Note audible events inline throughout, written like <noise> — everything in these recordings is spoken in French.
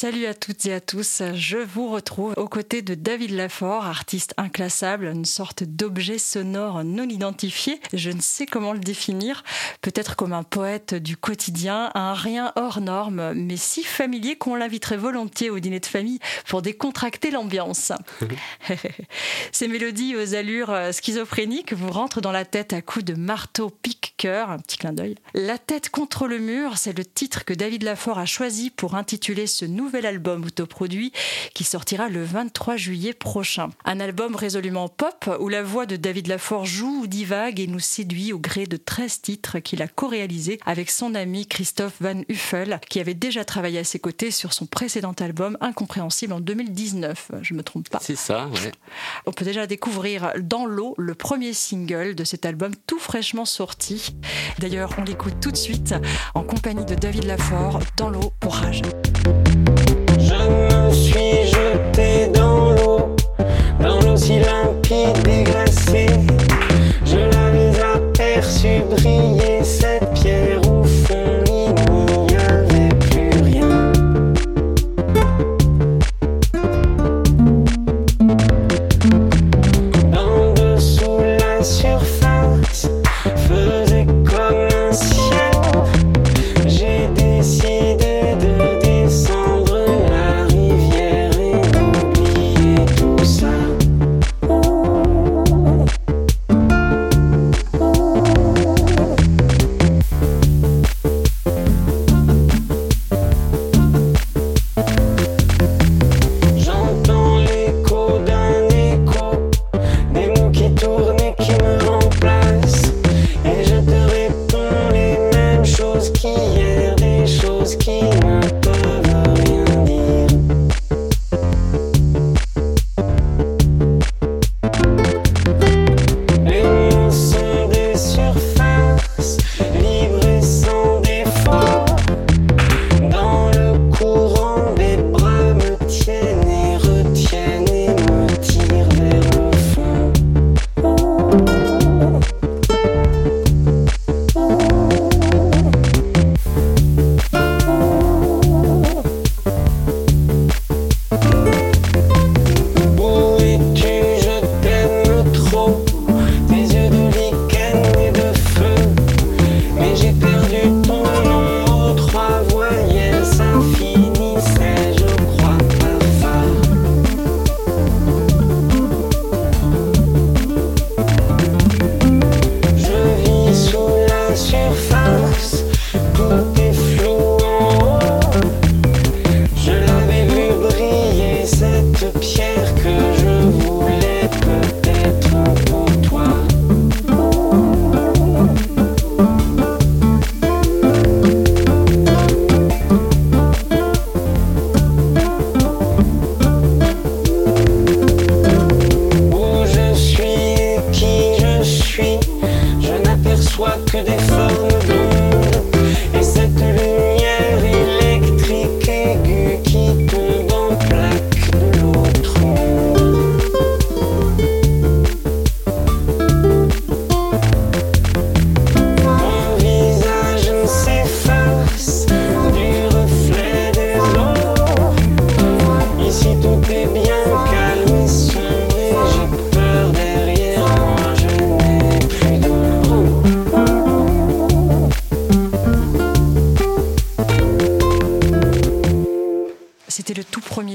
Salut à toutes et à tous, je vous retrouve aux côtés de David Lafort, artiste inclassable, une sorte d'objet sonore non identifié. Je ne sais comment le définir, peut-être comme un poète du quotidien, un rien hors norme, mais si familier qu'on l'inviterait volontiers au dîner de famille pour décontracter l'ambiance. <laughs> Ces mélodies aux allures schizophréniques vous rentrent dans la tête à coups de marteau pique-cœur, un petit clin d'œil. La tête contre le mur, c'est le titre que David Lafort a choisi pour intituler ce nouvel album autoproduit qui sortira le 23 juillet prochain. Un album résolument pop où la voix de David Lafort joue ou divague et nous séduit au gré de 13 titres qu'il a co-réalisés avec son ami Christophe Van Huffel qui avait déjà travaillé à ses côtés sur son précédent album Incompréhensible en 2019. Je me trompe pas. C'est ça, ouais. On peut déjà découvrir Dans l'eau, le premier single de cet album tout fraîchement sorti. D'ailleurs, on l'écoute tout de suite en compagnie de David Lafort dans l'eau pour Rage. Je me suis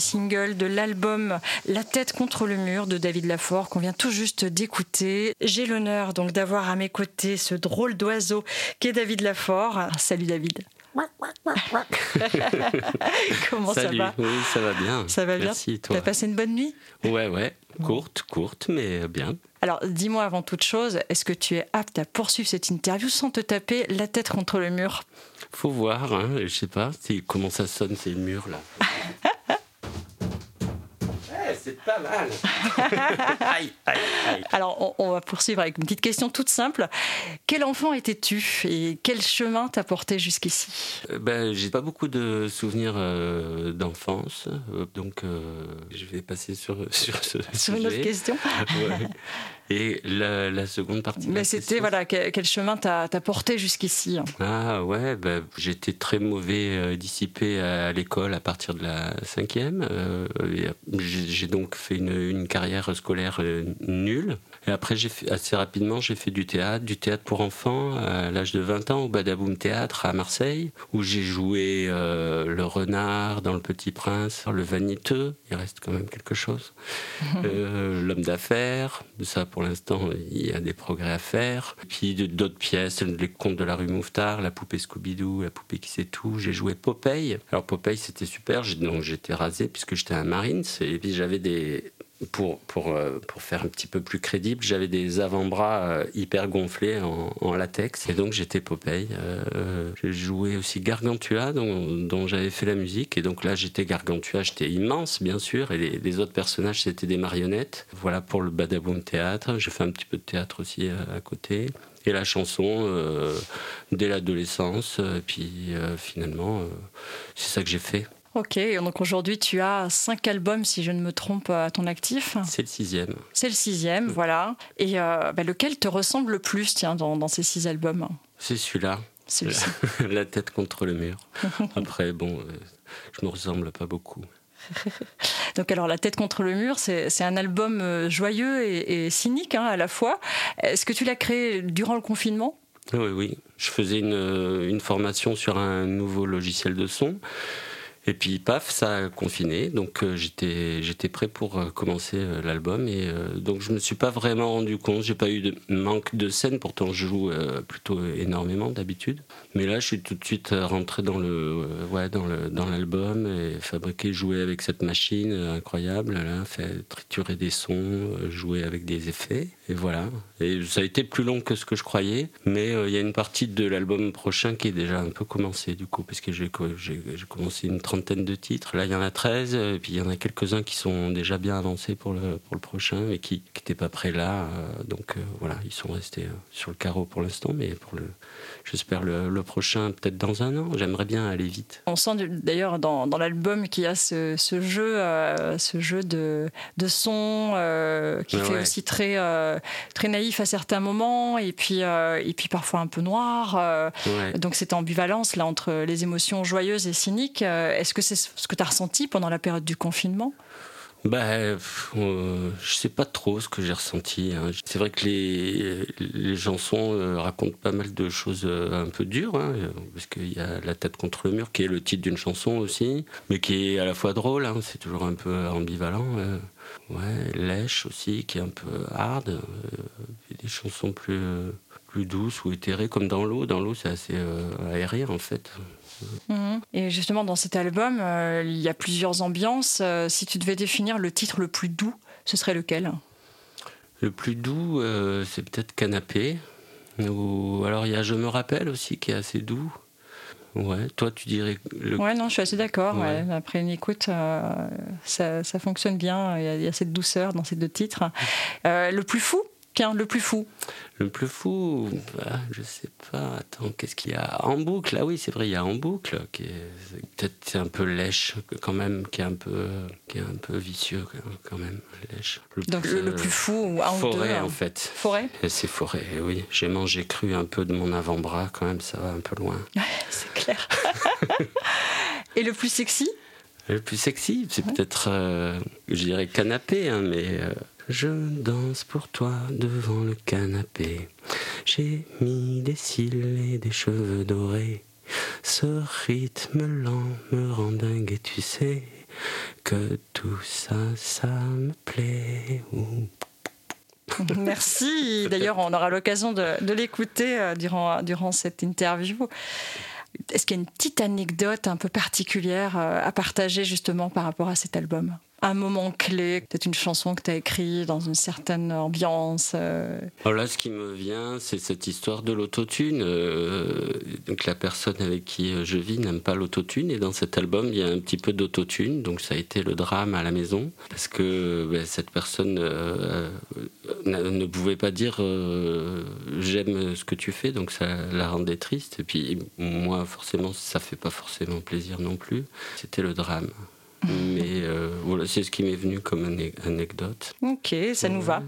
single de l'album La tête contre le mur de David Lafort qu'on vient tout juste d'écouter. J'ai l'honneur donc d'avoir à mes côtés ce drôle d'oiseau qu'est David Lafort. Salut David. <laughs> Comment Salut, ça va oui, ça va bien. Ça va bien Merci, toi. T'as passé une bonne nuit Ouais, ouais, courte, courte, mais bien. Alors dis-moi avant toute chose, est-ce que tu es apte à poursuivre cette interview sans te taper la tête contre le mur? Faut voir, hein, je sais pas comment ça sonne, c'est le mur là. C'est pas mal. <laughs> aïe, aïe, aïe. Alors, on, on va poursuivre avec une petite question toute simple. Quel enfant étais-tu et quel chemin t'a porté jusqu'ici? Euh, Ben, j'ai pas beaucoup de souvenirs euh, d'enfance, euh, donc euh, je vais passer sur, <laughs> sur ce Sur une autre question. <laughs> Ouais. Et la, la seconde partie. Mais c'était, voilà, quel, quel chemin t'a t'a porté jusqu'ici Ah ouais, ben, j'étais très mauvais euh, dissipé à, à l'école à partir de la cinquième. euh, j'ai donc fait une, une carrière scolaire euh, nulle. Et après, fait, assez rapidement, j'ai fait du théâtre, du théâtre pour enfants à l'âge de 20 ans au Badaboum Théâtre à Marseille, où j'ai joué euh, le renard dans Le Petit Prince, le vaniteux, il reste quand même quelque chose, <laughs> l'homme d'affaires, ça pour l'instant, il y a des progrès à faire. Puis d'autres pièces, les contes de la rue Mouffetard, la poupée Scooby-Doo, la poupée qui sait tout. J'ai joué Popeye. Alors Popeye, c'était super, donc j'étais rasé puisque j'étais un Marines, et puis j'avais des pour, pour, euh, pour faire un petit peu plus crédible, j'avais des avant-bras euh, hyper gonflés en, latex. Et donc j'étais Popeye. Euh, j'ai joué aussi Gargantua, dont, j'avais fait la musique. Et donc là, j'étais Gargantua, j'étais immense, bien sûr. Et les, autres personnages, c'était des marionnettes. Voilà pour le Badaboom Théâtre. J'ai fait un petit peu de théâtre aussi à côté. Et la chanson dès l'adolescence. Et puis finalement, c'est ça que j'ai fait. Ok, donc aujourd'hui tu as cinq albums, si je ne me trompe, à ton actif. C'est le sixième. C'est le sixième, voilà. Et euh, bah, lequel te ressemble le plus, tiens, dans, dans ces six albums? C'est celui-là. Celui-ci. <laughs> la tête contre le mur. <laughs> Après, bon, euh, je me ressemble pas beaucoup. <laughs> Donc alors La tête contre le mur, c'est un album euh, joyeux et, et cynique hein, à la fois. Est-ce que tu l'as créé durant le confinement? Oui, oui. Je faisais une, euh, une formation sur un nouveau logiciel de son. Et puis, paf, ça a confiné. Donc, euh, j'étais prêt pour euh, commencer euh, l'album. Et donc, je me suis pas vraiment rendu compte. J'ai pas eu de manque de scène. Pourtant, je joue plutôt énormément d'habitude. Mais là, je suis tout de suite rentré dans le ouais le dans l'album et fabriqué, jouer avec cette machine incroyable. Là, fait triturer des sons, jouer avec des effets. Et voilà. Et ça a été plus long que ce que je croyais. Mais il y a une partie de l'album prochain qui est déjà un peu commencée du coup, parce que j'ai commencé une trentaine de titres. Là, il y en a 13, et puis il y en a quelques-uns qui sont déjà bien avancés pour le, pour le prochain, mais qui n'étaient pas prêts là. euh, donc euh, voilà, ils sont restés euh, sur le carreau pour l'instant, mais pour le, j'espère le, le prochain peut-être dans un an. J'aimerais bien aller vite. On sent d'ailleurs dans, dans l'album qu'il y a ce, ce jeu, euh, ce jeu de, de son euh, qui Ouais, fait ouais. aussi très, euh, très naïf à certains moments et puis, euh, et puis parfois un peu noir. euh, Ouais. donc cette ambivalence là entre les émotions joyeuses et cyniques, euh, est-ce que c'est ce que tu as ressenti pendant la période du confinement? Pff, euh, je sais pas trop ce que j'ai ressenti. hein. C'est vrai que les, les chansons euh, racontent pas mal de choses euh, un peu dures, hein, euh, parce qu'il y a La tête contre le mur, qui est le titre d'une chanson aussi, mais qui est à la fois drôle, hein, c'est toujours un peu ambivalent. Ouais, Lèche aussi, qui est un peu hard. des chansons plus, plus douces ou éthérées, comme dans l'eau. Dans l'eau, c'est assez aérien, en fait. Mhm. Et justement, dans cet album, euh, il y a plusieurs ambiances. Euh, si tu devais définir le titre le plus doux, ce serait lequel? Le plus doux, euh, c'est peut-être Canapé. Ou alors il y a Je me rappelle aussi qui est assez doux. Ouais, toi tu dirais le Ouais, non, je suis assez d'accord. Ouais. ouais. Après une écoute, ça, ça fonctionne bien. Il y, a, il y a cette douceur dans ces deux titres. Le plus fou? Tiens, le plus fou. Le plus fou. ah, je sais pas. Attends, qu'est-ce qu'il y a En boucle, ah oui, c'est vrai, il y a En boucle qui est peut-être un peu lèche quand même, qui est un peu qui est un peu vicieux quand même, lèche. Le Donc le, le plus fou, ou un ou deux. forêt hein. en fait. Forêt? Et C'est forêt, oui. J'ai mangé cru un peu de mon avant-bras quand même, ça va un peu loin. <laughs> C'est clair. <laughs> Et le plus sexy? Le plus sexy, c'est peut-être, euh, je dirais canapé, hein, mais euh, je danse pour toi devant le canapé. J'ai mis des cils et des cheveux dorés. Ce rythme lent me rend dingue et tu sais que tout ça, ça me plaît. <laughs> Merci. D'ailleurs, on aura l'occasion de, de l'écouter euh, durant, durant cette interview. Est-ce qu'il y a une petite anecdote un peu particulière euh, à partager justement par rapport à cet album? Un moment clé, peut-être une chanson que tu as écrite dans une certaine ambiance euh. Alors là, ce qui me vient, c'est cette histoire de l'autotune. Euh, donc la personne avec qui je vis n'aime pas l'autotune et dans cet album, il y a un petit peu d'autotune. Donc ça a été le drame à la maison parce que ben, cette personne euh, ne pouvait pas dire j'aime ce que tu fais, donc ça la rendait triste. Et puis moi, forcément, ça fait pas forcément plaisir non plus. C'était le drame. <laughs> Mais euh, voilà, c'est ce qui m'est venu comme anecdote. Ok, ça nous va.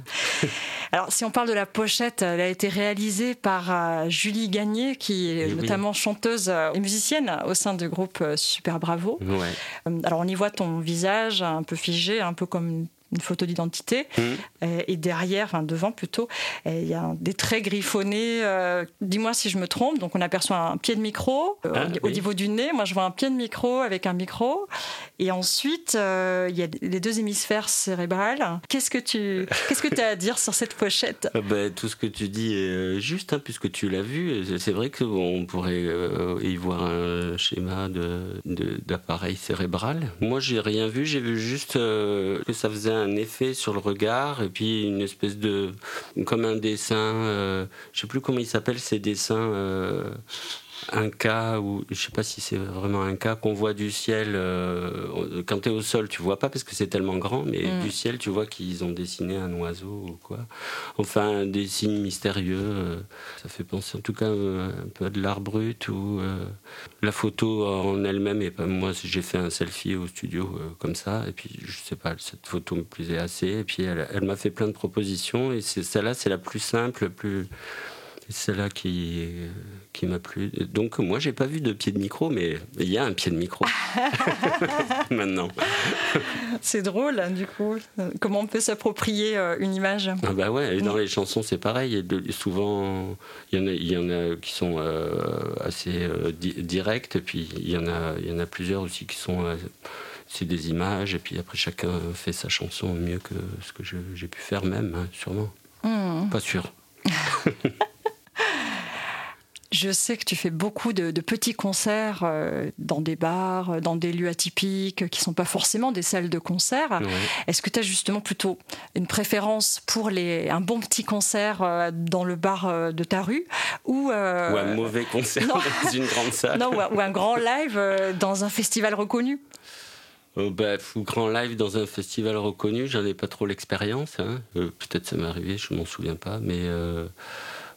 Alors, si on parle de la pochette, elle a été réalisée par euh, Julie Gagné, qui est notamment chanteuse euh, et musicienne au sein du groupe Super Bravo. Ouais. Alors, on y voit ton visage un peu figé, un peu comme une photo d'identité. Mmh. Et, derrière, enfin devant plutôt, il y a des traits griffonnés. Euh, dis-moi si je me trompe. Donc on aperçoit un pied de micro euh, ah, au, niveau du nez. Moi je vois un pied de micro avec un micro. Et ensuite, euh, il y a les deux hémisphères cérébrales. Qu'est-ce que tu <laughs> qu'est-ce que as à dire sur cette pochette? Ah ben, Tout ce que tu dis est juste, hein, puisque tu l'as vu. C'est vrai qu'on pourrait y voir un schéma d'appareil de, cérébral. Moi j'ai rien vu. J'ai vu juste que ça faisait un un effet sur le regard et puis une espèce de comme un dessin euh, je sais plus comment il s'appelle ces dessins euh, un cas où je sais pas si c'est vraiment un cas qu'on voit du ciel euh, quand tu es au sol tu vois pas parce que c'est tellement grand mais mm. du ciel tu vois qu'ils ont dessiné un oiseau ou quoi enfin des signes mystérieux euh, ça fait penser en tout cas euh, un peu à de l'art brut ou la photo en elle-même et pas moi j'ai fait un selfie au studio comme ça et puis je sais pas cette photo me plaisait assez et puis elle, elle m'a fait plein de propositions et celle-là c'est la plus simple plus c'est celle-là qui, qui m'a plu. Donc moi, j'ai pas vu de pied de micro, mais il y a un pied de micro <laughs> <laughs> maintenant. c'est drôle, hein, du coup. Comment on peut s'approprier euh, une image ah Bah ouais, et dans les chansons, c'est pareil. souvent, il y, en a, il y en a qui sont euh, assez euh, directes, et puis il y, en a, il y en a plusieurs aussi qui sont c'est des images, et puis après chacun fait sa chanson mieux que ce que j'ai pu faire même, hein, sûrement. Hmm. Pas sûr. <laughs> Je sais que tu fais beaucoup de, petits concerts euh, dans des bars, euh, dans des lieux atypiques qui ne sont pas forcément des salles de concert. Est-ce que tu as justement plutôt une préférence pour les, un bon petit concert euh, dans le bar de ta rue ou, un mauvais concert dans une grande salle Non, ou, un grand live dans un festival reconnu Oh bah, grand live dans un festival reconnu, j'en ai pas trop l'expérience. Hein. Peut-être ça m'est arrivé, je m'en souviens pas, mais euh,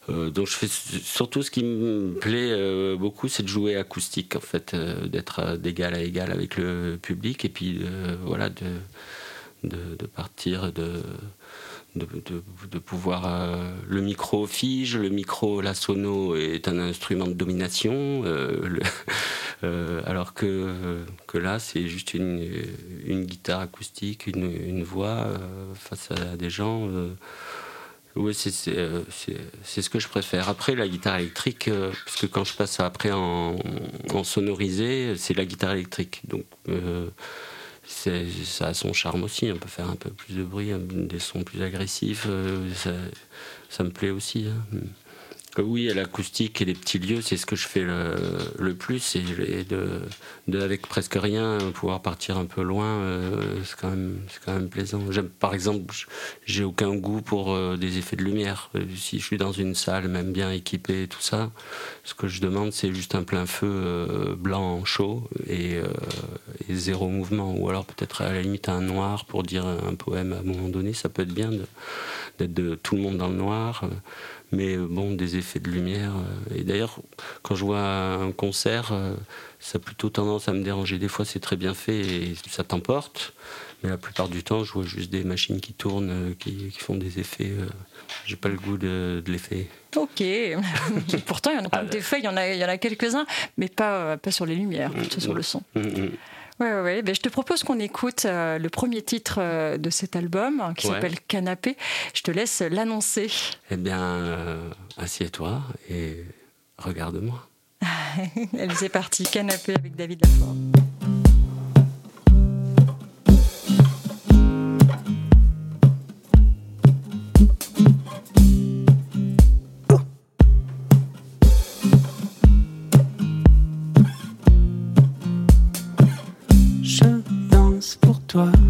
donc je fais surtout ce qui me plaît euh, beaucoup, c'est de jouer acoustique en fait, euh, d'être d'égal à égal avec le public et puis voilà de, de, partir de de, de, pouvoir le micro fige, le micro la sono est un instrument de domination, <laughs> alors que, que là c'est juste une, une, guitare acoustique, une, une voix face à des gens oui, euh, c'est ce que je préfère. Après, la guitare électrique, euh, parce que quand je passe après en, sonorisé, c'est la guitare électrique. Donc, euh, ça a son charme aussi. On peut faire un peu plus de bruit, des sons plus agressifs. Ça, ça, me plaît aussi. Hein. Oui, l'acoustique et les petits lieux, c'est ce que je fais le, plus. Et de, avec presque rien, pouvoir partir un peu loin, euh, c'est quand, même, quand même plaisant. Par exemple, j'ai aucun goût pour euh, des effets de lumière. Euh, si je suis dans une salle, même bien équipée et tout ça, ce que je demande, c'est juste un plein feu blanc chaud et, zéro mouvement. Ou alors peut-être à la limite un noir pour dire un poème à un moment donné. Ça peut être bien d'être de tout le monde dans le noir mais euh, bon, des effets de lumière. Euh, et d'ailleurs, quand je vois un concert, euh, ça a plutôt tendance à me déranger. Des fois, c'est très bien fait et ça t'emporte, mais la plupart du temps, je vois juste des machines qui tournent, qui, font des effets. J'ai pas le goût de, l'effet. <laughs> Ok. Pourtant, il y en a pas d'effets, il y en a, il y en a quelques-uns, mais pas, pas sur les lumières, plutôt sur le son. Oui, ouais. Ben, je te propose qu'on écoute euh, le premier titre euh, de cet album hein, qui s'appelle Canapé. Je te laisse l'annoncer. Eh bien, euh, assieds-toi et regarde-moi. <laughs> C'est parti, Canapé avec David Lafort. Toi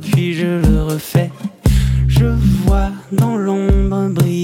puis je le refais. Je vois dans l'ombre briller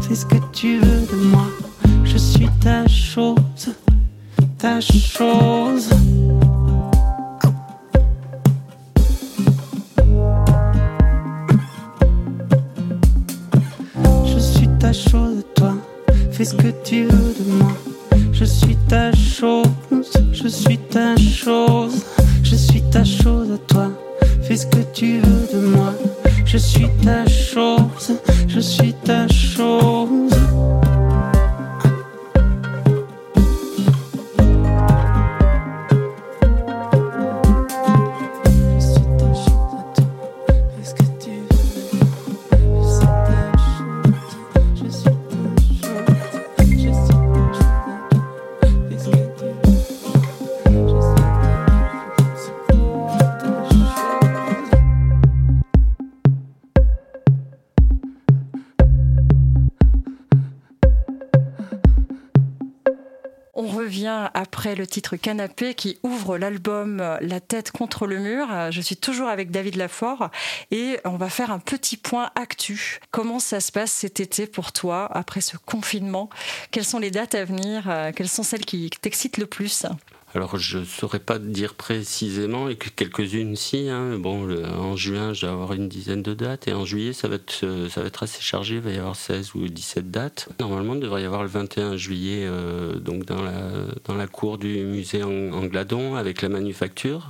Fais ce que tu veux de moi. Je suis ta chose, ta chose. Je suis ta chose toi. Fais ce que tu veux de moi. Je suis ta chose, je suis ta chose, je suis ta chose toi. Fais ce que tu veux de moi. Je suis ta chose, je suis le titre Canapé qui ouvre l'album La tête contre le mur. Je suis toujours avec David Lafort et on va faire un petit point actu. Comment ça se passe cet été pour toi après ce confinement? Quelles sont les dates à venir? Quelles sont celles qui t'excitent le plus? Alors, je saurais pas dire précisément, et que quelques-unes si. hein. Bon, le- en juin, je vais avoir une dizaine de dates, et en juillet, ça va être, euh, ça va être assez chargé. Il va y avoir 16 ou 17 dates. Normalement, il devrait y avoir le 21 juillet, euh, donc dans la, dans la cour du musée en, en Gladon, avec la manufacture.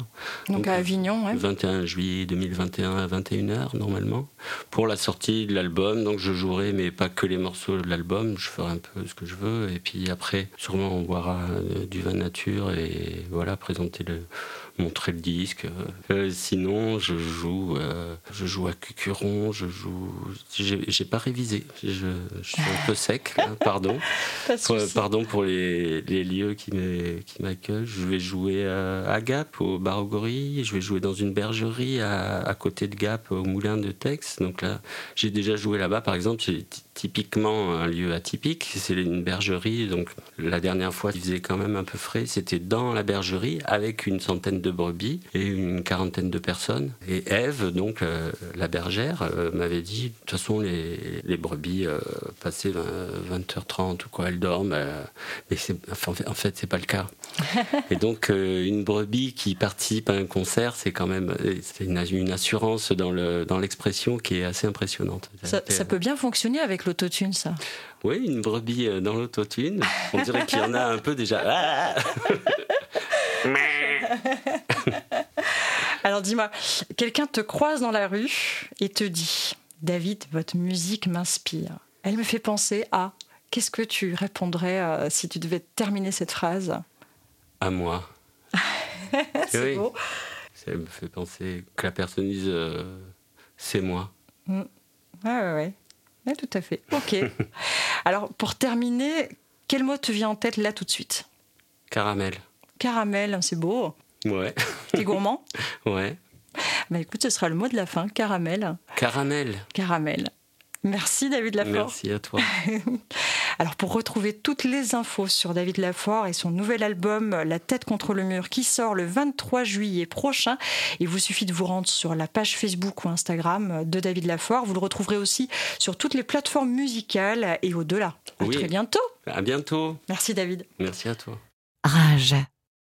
Donc Donc, à Avignon, ouais. Le 21 juillet 2021 à 21h normalement pour la sortie de l'album donc je jouerai mais pas que les morceaux de l'album je ferai un peu ce que je veux et puis après sûrement on boira euh, du vin nature et voilà présenter le montrer le disque Euh, sinon je joue euh, je joue à Cucuron je joue j'ai pas révisé je, je suis un peu sec là, <laughs> pardon pour-. Pardon pour les, les lieux qui m'accueillent. Je vais jouer à, à Gap, au Bar. Je vais jouer dans une bergerie à, à côté de Gap, au Moulin de Tex. Donc là, j'ai déjà joué là-bas. Par exemple, typiquement un lieu atypique. C'est une bergerie, donc la dernière fois, il faisait quand même un peu frais. C'était dans la bergerie avec une centaine de brebis et une quarantaine de personnes. Et Eve, donc euh, la bergère, euh, m'avait dit de toute façon, les, les brebis, euh, passé 20h30 ou quoi, elles dorment. mais enfin, en fait, c'est pas le cas. <laughs> et donc, une brebis qui participe à un concert, c'est quand même une, une, assurance dans l'expression dans qui est assez impressionnante. Ça, ça peut bien fonctionner avec l'autotune, ça? Oui, une brebis dans l'autotune. On dirait qu'il y en a un peu déjà. <laughs> <laughs> Alors dis-moi, quelqu'un te croise dans la rue et te dit David, votre musique m'inspire. Elle me fait penser à. Qu'est-ce que tu répondrais euh, si tu devais terminer cette phrase? À moi. <laughs> c'est beau. Ça me fait penser que la personne dise euh, c'est moi. Mm. Ouais, ouais, tout à fait. Ok. <laughs> Alors, pour terminer, quel mot te vient en tête là tout de suite? Caramel. Caramel, c'est beau. Ouais. T'es gourmand? <laughs> Ouais. Bah écoute, ce sera le mot de la fin, caramel. Caramel. Caramel. Merci David Lafort. Merci à toi. <laughs> Alors pour retrouver toutes les infos sur David Lafort et son nouvel album La tête contre le mur qui sort le 23 juillet prochain, il vous suffit de vous rendre sur la page Facebook ou Instagram de David Lafort. Vous le retrouverez aussi sur toutes les plateformes musicales et au-delà. À très bientôt. À bientôt. Merci David. Merci à toi. Rage.